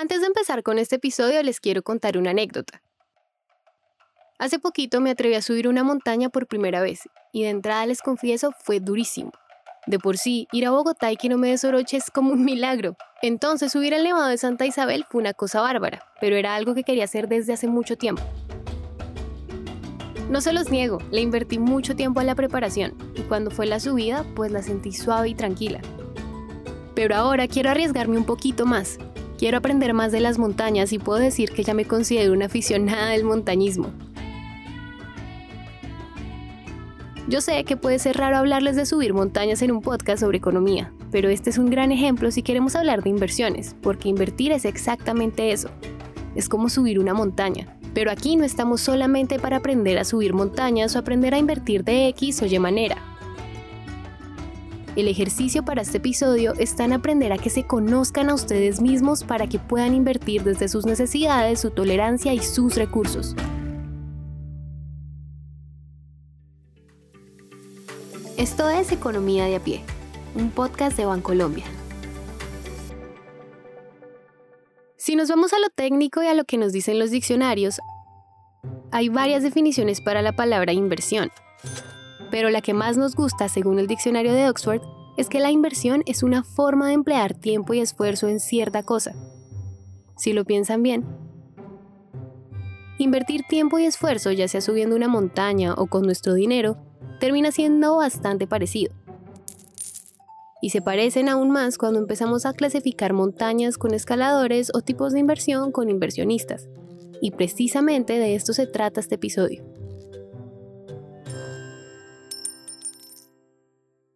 Antes de empezar con este episodio les quiero contar una anécdota. Hace poquito me atreví a subir una montaña por primera vez y de entrada les confieso fue durísimo. De por sí, ir a Bogotá y que no me desoroche es como un milagro. Entonces subir al Nevado de Santa Isabel fue una cosa bárbara, pero era algo que quería hacer desde hace mucho tiempo. No se los niego, le invertí mucho tiempo a la preparación y cuando fue la subida, pues la sentí suave y tranquila. Pero ahora quiero arriesgarme un poquito más. Quiero aprender más de las montañas y puedo decir que ya me considero una aficionada del montañismo. Yo sé que puede ser raro hablarles de subir montañas en un podcast sobre economía, pero este es un gran ejemplo si queremos hablar de inversiones, porque invertir es exactamente eso. Es como subir una montaña. Pero aquí no estamos solamente para aprender a subir montañas o aprender a invertir de X o Y manera. El ejercicio para este episodio está en aprender a que se conozcan a ustedes mismos para que puedan invertir desde sus necesidades, su tolerancia y sus recursos. Esto es Economía de a pie, un podcast de Bancolombia. Si nos vamos a lo técnico y a lo que nos dicen los diccionarios, hay varias definiciones para la palabra inversión. Pero la que más nos gusta, según el diccionario de Oxford, es que la inversión es una forma de emplear tiempo y esfuerzo en cierta cosa. Si lo piensan bien, invertir tiempo y esfuerzo, ya sea subiendo una montaña o con nuestro dinero, termina siendo bastante parecido. Y se parecen aún más cuando empezamos a clasificar montañas con escaladores o tipos de inversión con inversionistas. Y precisamente de esto se trata este episodio.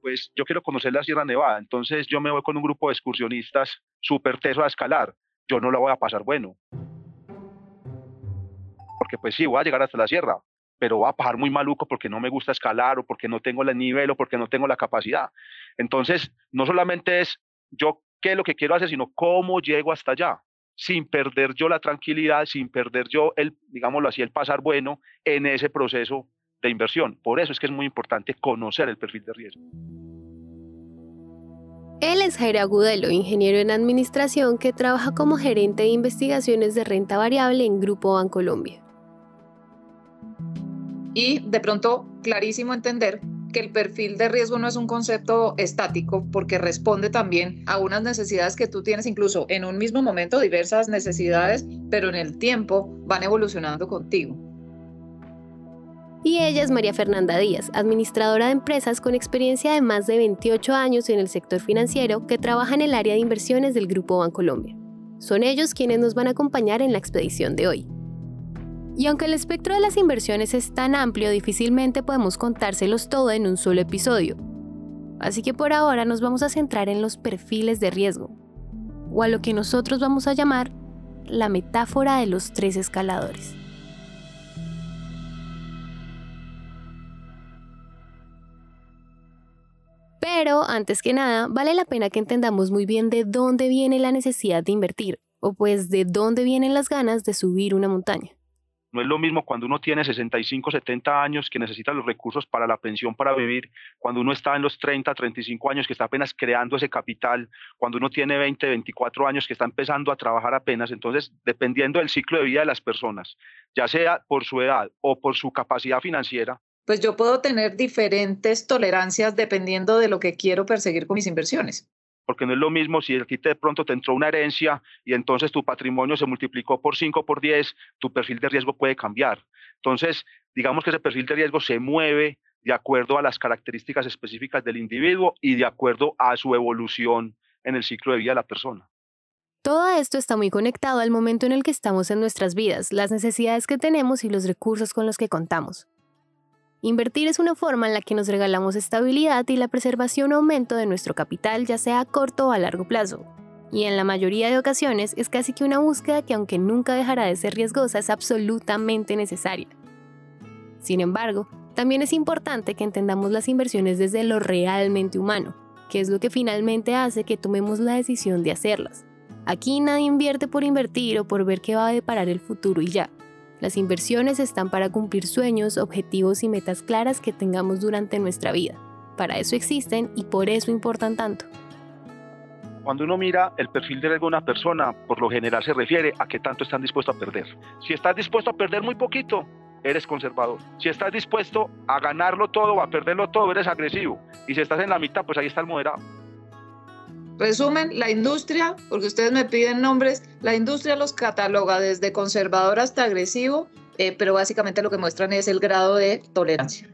Pues yo quiero conocer la Sierra Nevada, entonces yo me voy con un grupo de excursionistas súper teso a escalar. Yo no la voy a pasar bueno. Porque pues sí, voy a llegar hasta la sierra, pero va a pasar muy maluco porque no me gusta escalar o porque no tengo el nivel o porque no tengo la capacidad. Entonces, no solamente es yo qué es lo que quiero hacer, sino cómo llego hasta allá, sin perder yo la tranquilidad, sin perder yo el, digámoslo así, el pasar bueno en ese proceso de inversión. Por eso es que es muy importante conocer el perfil de riesgo. Él es Jair Agudelo, ingeniero en administración que trabaja como gerente de investigaciones de renta variable en Grupo Bancolombia y de pronto clarísimo entender que el perfil de riesgo no es un concepto estático porque responde también a unas necesidades que tú tienes incluso en un mismo momento, diversas necesidades, pero en el tiempo van evolucionando contigo. Y ella es María Fernanda Díaz, administradora de empresas con experiencia de más de 28 años en el sector financiero que trabaja en el área de inversiones del Grupo Bancolombia. Son ellos quienes nos van a acompañar en la expedición de hoy. Y aunque el espectro de las inversiones es tan amplio, difícilmente podemos contárselos todo en un solo episodio. Así que por ahora nos vamos a centrar en los perfiles de riesgo, o a lo que nosotros vamos a llamar la metáfora de los tres escaladores. Pero, antes que nada, vale la pena que entendamos muy bien de dónde viene la necesidad de invertir, o pues de dónde vienen las ganas de subir una montaña. No es lo mismo cuando uno tiene 65, 70 años que necesita los recursos para la pensión para vivir, cuando uno está en los 30, 35 años que está apenas creando ese capital, cuando uno tiene 20, 24 años que está empezando a trabajar apenas. Entonces, dependiendo del ciclo de vida de las personas, ya sea por su edad o por su capacidad financiera, pues yo puedo tener diferentes tolerancias dependiendo de lo que quiero perseguir con mis inversiones porque no es lo mismo si a ti de pronto te entró una herencia y entonces tu patrimonio se multiplicó por 5 por 10, tu perfil de riesgo puede cambiar. Entonces, digamos que ese perfil de riesgo se mueve de acuerdo a las características específicas del individuo y de acuerdo a su evolución en el ciclo de vida de la persona. Todo esto está muy conectado al momento en el que estamos en nuestras vidas, las necesidades que tenemos y los recursos con los que contamos. Invertir es una forma en la que nos regalamos estabilidad y la preservación o aumento de nuestro capital, ya sea a corto o a largo plazo. Y en la mayoría de ocasiones es casi que una búsqueda que aunque nunca dejará de ser riesgosa, es absolutamente necesaria. Sin embargo, también es importante que entendamos las inversiones desde lo realmente humano, que es lo que finalmente hace que tomemos la decisión de hacerlas. Aquí nadie invierte por invertir o por ver qué va a deparar el futuro y ya. Las inversiones están para cumplir sueños, objetivos y metas claras que tengamos durante nuestra vida. Para eso existen y por eso importan tanto. Cuando uno mira el perfil de riesgo de una persona, por lo general se refiere a qué tanto están dispuestos a perder. Si estás dispuesto a perder muy poquito, eres conservador. Si estás dispuesto a ganarlo todo o a perderlo todo, eres agresivo. Y si estás en la mitad, pues ahí está el moderado. Resumen, la industria, porque ustedes me piden nombres, la industria los cataloga desde conservador hasta agresivo, eh, pero básicamente lo que muestran es el grado de tolerancia.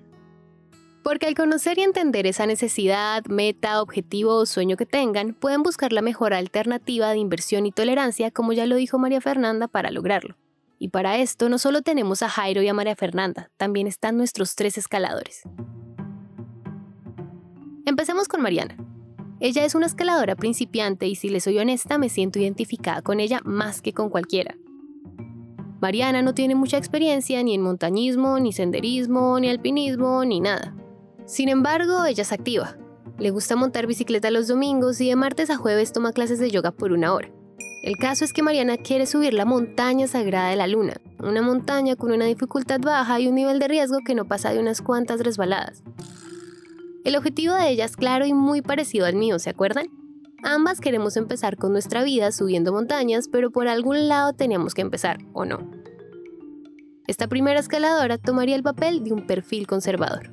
Porque al conocer y entender esa necesidad, meta, objetivo o sueño que tengan, pueden buscar la mejor alternativa de inversión y tolerancia, como ya lo dijo María Fernanda, para lograrlo. Y para esto no solo tenemos a Jairo y a María Fernanda, también están nuestros tres escaladores. Empecemos con Mariana. Ella es una escaladora principiante y si le soy honesta me siento identificada con ella más que con cualquiera. Mariana no tiene mucha experiencia ni en montañismo, ni senderismo, ni alpinismo, ni nada. Sin embargo, ella es activa. Le gusta montar bicicleta los domingos y de martes a jueves toma clases de yoga por una hora. El caso es que Mariana quiere subir la montaña sagrada de la luna, una montaña con una dificultad baja y un nivel de riesgo que no pasa de unas cuantas resbaladas. El objetivo de ella es claro y muy parecido al mío, ¿se acuerdan? Ambas queremos empezar con nuestra vida subiendo montañas, pero por algún lado teníamos que empezar, ¿o no? Esta primera escaladora tomaría el papel de un perfil conservador.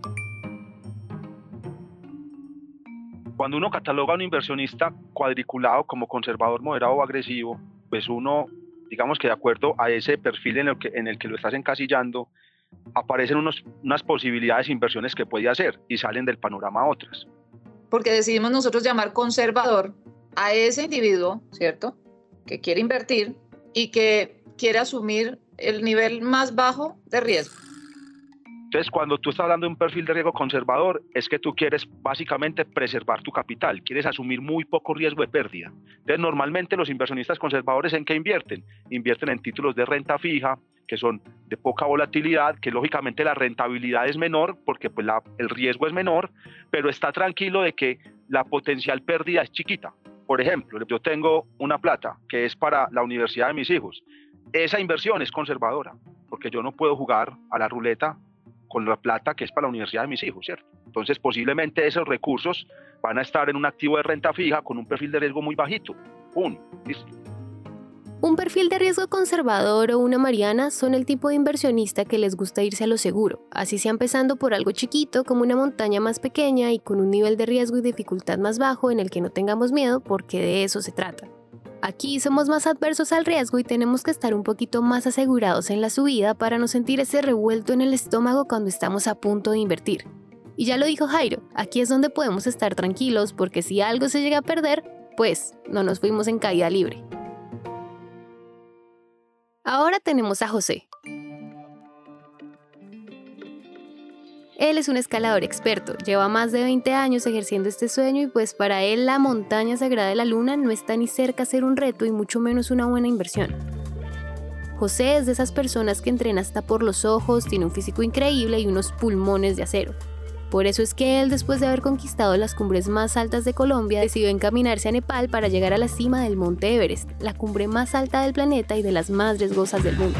Cuando uno cataloga a un inversionista cuadriculado como conservador, moderado o agresivo, pues uno, digamos que de acuerdo a ese perfil en el que, en el que lo estás encasillando, aparecen unos, unas posibilidades de inversiones que puede hacer y salen del panorama otras. Porque decidimos nosotros llamar conservador a ese individuo, ¿cierto? Que quiere invertir y que quiere asumir el nivel más bajo de riesgo. Entonces, cuando tú estás hablando de un perfil de riesgo conservador, es que tú quieres básicamente preservar tu capital, quieres asumir muy poco riesgo de pérdida. Entonces, normalmente los inversionistas conservadores en qué invierten? Invierten en títulos de renta fija, que son de poca volatilidad, que lógicamente la rentabilidad es menor porque pues el riesgo es menor, pero está tranquilo de que la potencial pérdida es chiquita. Por ejemplo, yo tengo una plata que es para la universidad de mis hijos. Esa inversión es conservadora, porque yo no puedo jugar a la ruleta con la plata que es para la universidad de mis hijos, ¿cierto? Entonces, posiblemente esos recursos van a estar en un activo de renta fija con un perfil de riesgo muy bajito. Un, Un perfil de riesgo conservador o una mariana son el tipo de inversionista que les gusta irse a lo seguro, así sea empezando por algo chiquito como una montaña más pequeña y con un nivel de riesgo y dificultad más bajo en el que no tengamos miedo porque de eso se trata. Aquí somos más adversos al riesgo y tenemos que estar un poquito más asegurados en la subida para no sentir ese revuelto en el estómago cuando estamos a punto de invertir. Y ya lo dijo Jairo, aquí es donde podemos estar tranquilos porque si algo se llega a perder, pues no nos fuimos en caída libre. Ahora tenemos a José, Él es un escalador experto, lleva más de 20 años ejerciendo este sueño y pues para él la montaña sagrada de la luna no está ni cerca a ser un reto y mucho menos una buena inversión. José es de esas personas que entrena hasta por los ojos, tiene un físico increíble y unos pulmones de acero. Por eso es que él, después de haber conquistado las cumbres más altas de Colombia, decidió encaminarse a Nepal para llegar a la cima del Monte Everest, la cumbre más alta del planeta y de las más riesgosas del mundo.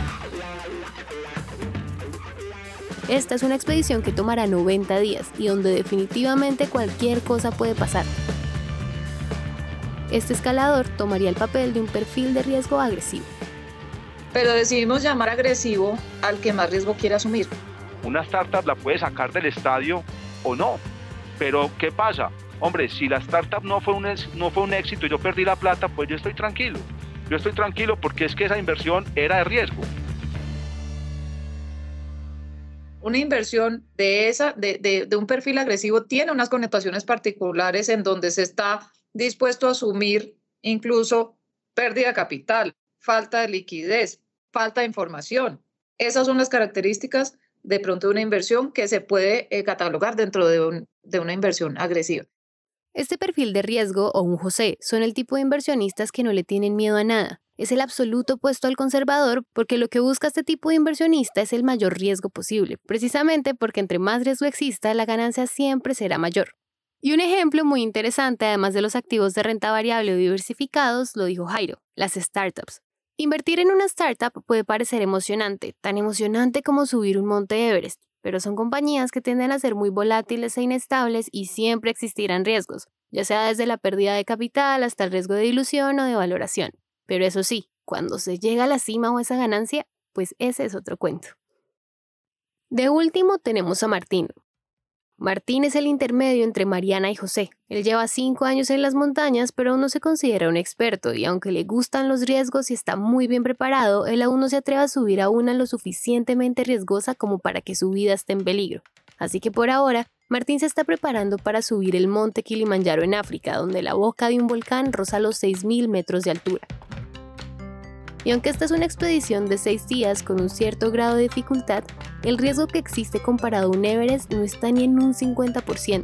Esta es una expedición que tomará 90 días y donde definitivamente cualquier cosa puede pasar. Este escalador tomaría el papel de un perfil de riesgo agresivo. Pero decidimos llamar agresivo al que más riesgo quiere asumir. Una startup la puede sacar del estadio o no. Pero ¿qué pasa? Hombre, si la startup no fue, un, no fue un éxito y yo perdí la plata, pues yo estoy tranquilo. Yo estoy tranquilo porque es que esa inversión era de riesgo. una inversión de, esa, de, un perfil agresivo tiene unas connotaciones particulares en donde se está dispuesto a asumir incluso pérdida de capital, falta de liquidez, falta de información. Esas son las características de pronto una inversión que se puede eh, catalogar dentro de, de una inversión agresiva. Este perfil de riesgo o un José son el tipo de inversionistas que no le tienen miedo a nada, es el absoluto opuesto al conservador porque lo que busca este tipo de inversionista es el mayor riesgo posible, precisamente porque entre más riesgo exista, la ganancia siempre será mayor. Y un ejemplo muy interesante, además de los activos de renta variable o diversificados, lo dijo Jairo, las startups. Invertir en una startup puede parecer emocionante, tan emocionante como subir un monte Everest, pero son compañías que tienden a ser muy volátiles e inestables y siempre existirán riesgos, ya sea desde la pérdida de capital hasta el riesgo de dilución o de valoración. Pero eso sí, cuando se llega a la cima o esa ganancia, pues ese es otro cuento. De último tenemos a Martín. Martín es el intermedio entre Mariana y José. Él lleva cinco años en las montañas, pero aún no se considera un experto y aunque le gustan los riesgos y está muy bien preparado, él aún no se atreve a subir a una lo suficientemente riesgosa como para que su vida esté en peligro. Así que por ahora, Martín se está preparando para subir el monte Kilimanjaro en África, donde la boca de un volcán roza los 6.000 metros de altura. Y aunque esta es una expedición de seis días con un cierto grado de dificultad, el riesgo que existe comparado a un Everest no está ni en un 50%.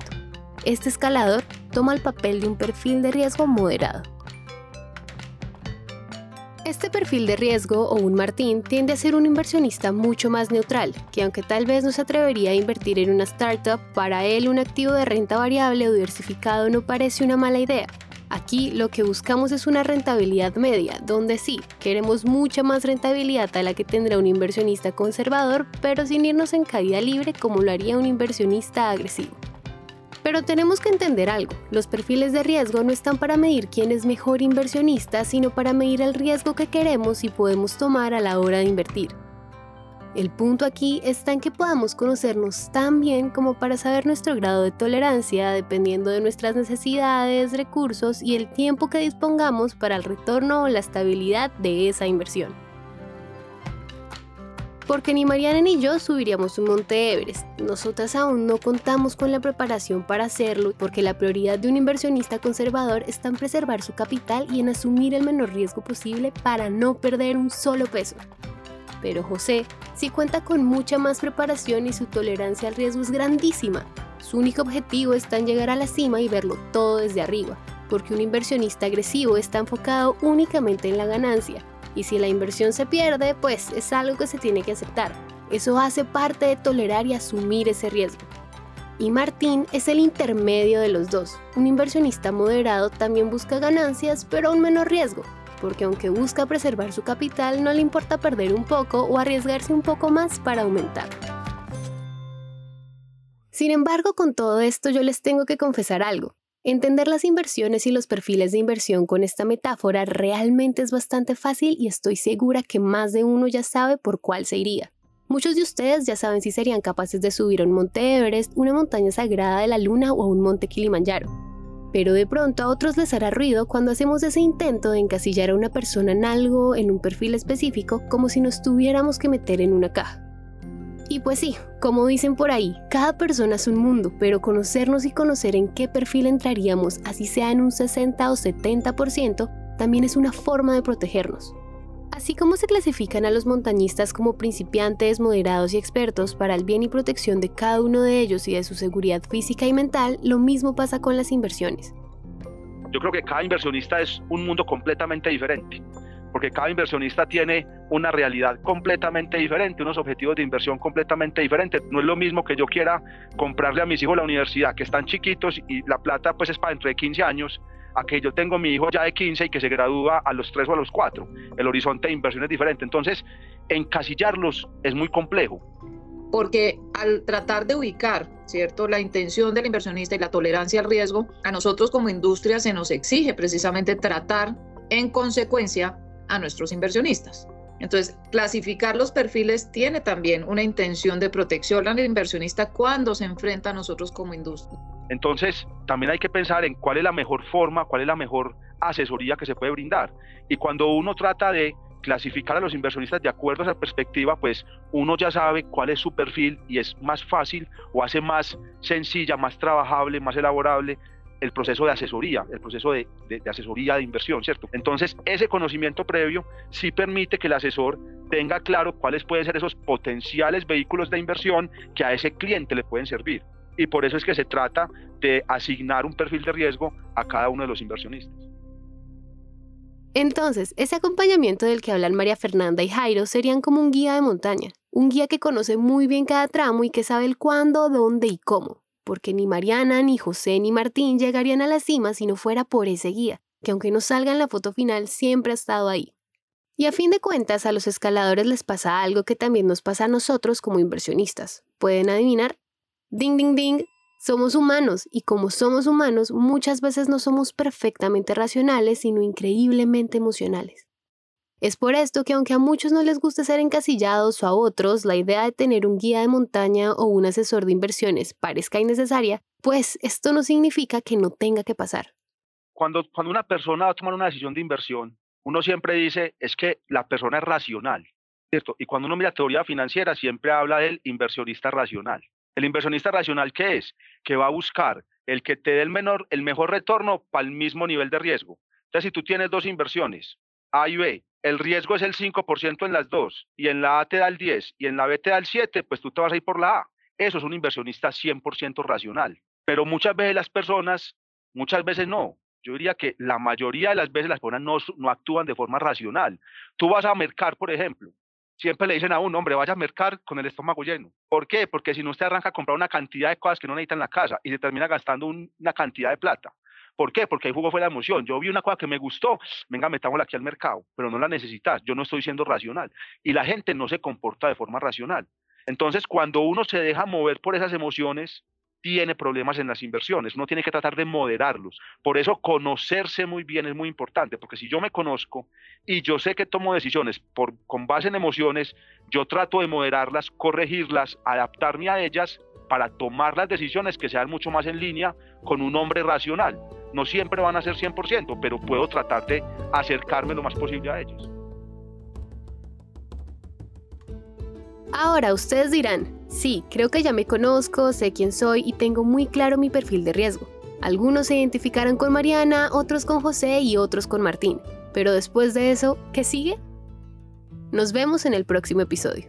Este escalador toma el papel de un perfil de riesgo moderado. Este perfil de riesgo o un Martín tiende a ser un inversionista mucho más neutral, que aunque tal vez no se atrevería a invertir en una startup, para él un activo de renta variable o diversificado no parece una mala idea, Aquí lo que buscamos es una rentabilidad media, donde sí, queremos mucha más rentabilidad a la que tendrá un inversionista conservador, pero sin irnos en caída libre como lo haría un inversionista agresivo. Pero tenemos que entender algo, los perfiles de riesgo no están para medir quién es mejor inversionista, sino para medir el riesgo que queremos y podemos tomar a la hora de invertir. El punto aquí está en que podamos conocernos tan bien como para saber nuestro grado de tolerancia dependiendo de nuestras necesidades, recursos y el tiempo que dispongamos para el retorno o la estabilidad de esa inversión. Porque ni Mariana ni yo subiríamos un monte Everest. Nosotras aún no contamos con la preparación para hacerlo porque la prioridad de un inversionista conservador está en preservar su capital y en asumir el menor riesgo posible para no perder un solo peso. Pero José sí cuenta con mucha más preparación y su tolerancia al riesgo es grandísima. Su único objetivo está en llegar a la cima y verlo todo desde arriba, porque un inversionista agresivo está enfocado únicamente en la ganancia, y si la inversión se pierde, pues es algo que se tiene que aceptar. Eso hace parte de tolerar y asumir ese riesgo. Y Martín es el intermedio de los dos. Un inversionista moderado también busca ganancias, pero a un menor riesgo, porque aunque busca preservar su capital, no le importa perder un poco o arriesgarse un poco más para aumentar. Sin embargo, con todo esto yo les tengo que confesar algo. Entender las inversiones y los perfiles de inversión con esta metáfora realmente es bastante fácil y estoy segura que más de uno ya sabe por cuál se iría. Muchos de ustedes ya saben si serían capaces de subir a un monte Everest, una montaña sagrada de la luna o a un monte Kilimanjaro pero de pronto a otros les hará ruido cuando hacemos ese intento de encasillar a una persona en algo, en un perfil específico, como si nos tuviéramos que meter en una caja. Y pues sí, como dicen por ahí, cada persona es un mundo, pero conocernos y conocer en qué perfil entraríamos, así sea en un 60 o 70%, también es una forma de protegernos. Así como se clasifican a los montañistas como principiantes, moderados y expertos para el bien y protección de cada uno de ellos y de su seguridad física y mental, lo mismo pasa con las inversiones. Yo creo que cada inversionista es un mundo completamente diferente, porque cada inversionista tiene una realidad completamente diferente, unos objetivos de inversión completamente diferentes. No es lo mismo que yo quiera comprarle a mis hijos la universidad, que están chiquitos y la plata pues es para dentro de 15 años, a que yo tengo mi hijo ya de 15 y que se gradúa a los 3 o a los 4. El horizonte de inversión es diferente. Entonces, encasillarlos es muy complejo. Porque al tratar de ubicar, ¿cierto?, la intención del inversionista y la tolerancia al riesgo, a nosotros como industria se nos exige precisamente tratar en consecuencia a nuestros inversionistas. Entonces, clasificar los perfiles tiene también una intención de protección al inversionista cuando se enfrenta a nosotros como industria. Entonces, también hay que pensar en cuál es la mejor forma, cuál es la mejor asesoría que se puede brindar. Y cuando uno trata de clasificar a los inversionistas de acuerdo a esa perspectiva, pues uno ya sabe cuál es su perfil y es más fácil o hace más sencilla, más trabajable, más elaborable el proceso de asesoría, el proceso de, asesoría de inversión, ¿cierto? Entonces, ese conocimiento previo sí permite que el asesor tenga claro cuáles pueden ser esos potenciales vehículos de inversión que a ese cliente le pueden servir y por eso es que se trata de asignar un perfil de riesgo a cada uno de los inversionistas. Entonces, ese acompañamiento del que hablan María Fernanda y Jairo serían como un guía de montaña, un guía que conoce muy bien cada tramo y que sabe el cuándo, dónde y cómo, porque ni Mariana, ni José, ni Martín llegarían a la cima si no fuera por ese guía, que aunque no salga en la foto final, siempre ha estado ahí. Y a fin de cuentas, a los escaladores les pasa algo que también nos pasa a nosotros como inversionistas. ¿Pueden adivinar? Ding, ding, ding. Somos humanos y como somos humanos muchas veces no somos perfectamente racionales, sino increíblemente emocionales. Es por esto que aunque a muchos no les guste ser encasillados o a otros, la idea de tener un guía de montaña o un asesor de inversiones parezca innecesaria, pues esto no significa que no tenga que pasar. Cuando, cuando una persona va a tomar una decisión de inversión, uno siempre dice es que la persona es racional, ¿cierto? Y cuando uno mira teoría financiera, siempre habla del inversionista racional. ¿El inversionista racional qué es? Que va a buscar el que te dé el, menor, el mejor retorno para el mismo nivel de riesgo. Entonces, si tú tienes dos inversiones, A y B, el riesgo es el 5% en las dos, y en la A te da el 10 y en la B te da el 7, pues tú te vas a ir por la A. Eso es un inversionista 100% racional. Pero muchas veces las personas, muchas veces no. Yo diría que la mayoría de las veces las personas no, actúan de forma racional. Tú vas a mercar, por ejemplo, siempre le dicen a un hombre, vaya a mercar con el estómago lleno. ¿Por qué? Porque si no usted arranca a comprar una cantidad de cosas que no necesita en la casa y se termina gastando una cantidad de plata. ¿Por qué? Porque ahí jugó fue la emoción. Yo vi una cosa que me gustó, venga, metámosla aquí al mercado, pero no la necesitas. Yo no estoy siendo racional. Y la gente no se comporta de forma racional. Entonces, cuando uno se deja mover por esas emociones, tiene problemas en las inversiones. Uno tiene que tratar de moderarlos. Por eso conocerse muy bien es muy importante, porque si yo me conozco y yo sé que tomo decisiones con base en emociones, yo trato de moderarlas, corregirlas, adaptarme a ellas para tomar las decisiones que sean mucho más en línea con un hombre racional. No siempre van a ser 100%, pero puedo tratar de acercarme lo más posible a ellos. Ahora ustedes dirán, sí, creo que ya me conozco, sé quién soy y tengo muy claro mi perfil de riesgo. Algunos se identificaron con Mariana, otros con José y otros con Martín. Pero después de eso, ¿qué sigue? Nos vemos en el próximo episodio.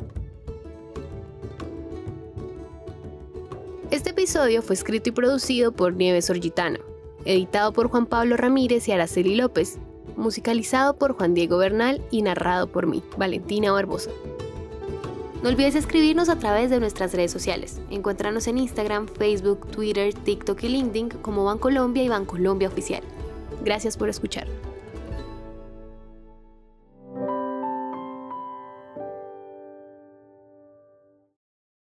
Episodio fue escrito y producido por Nieves Orgitano, editado por Juan Pablo Ramírez y Araceli López, musicalizado por Juan Diego Bernal y narrado por mí, Valentina Barbosa. No olvides escribirnos a través de nuestras redes sociales. Encuéntranos en Instagram, Facebook, Twitter, TikTok y LinkedIn como Bancolombia y Bancolombia Oficial. Gracias por escuchar.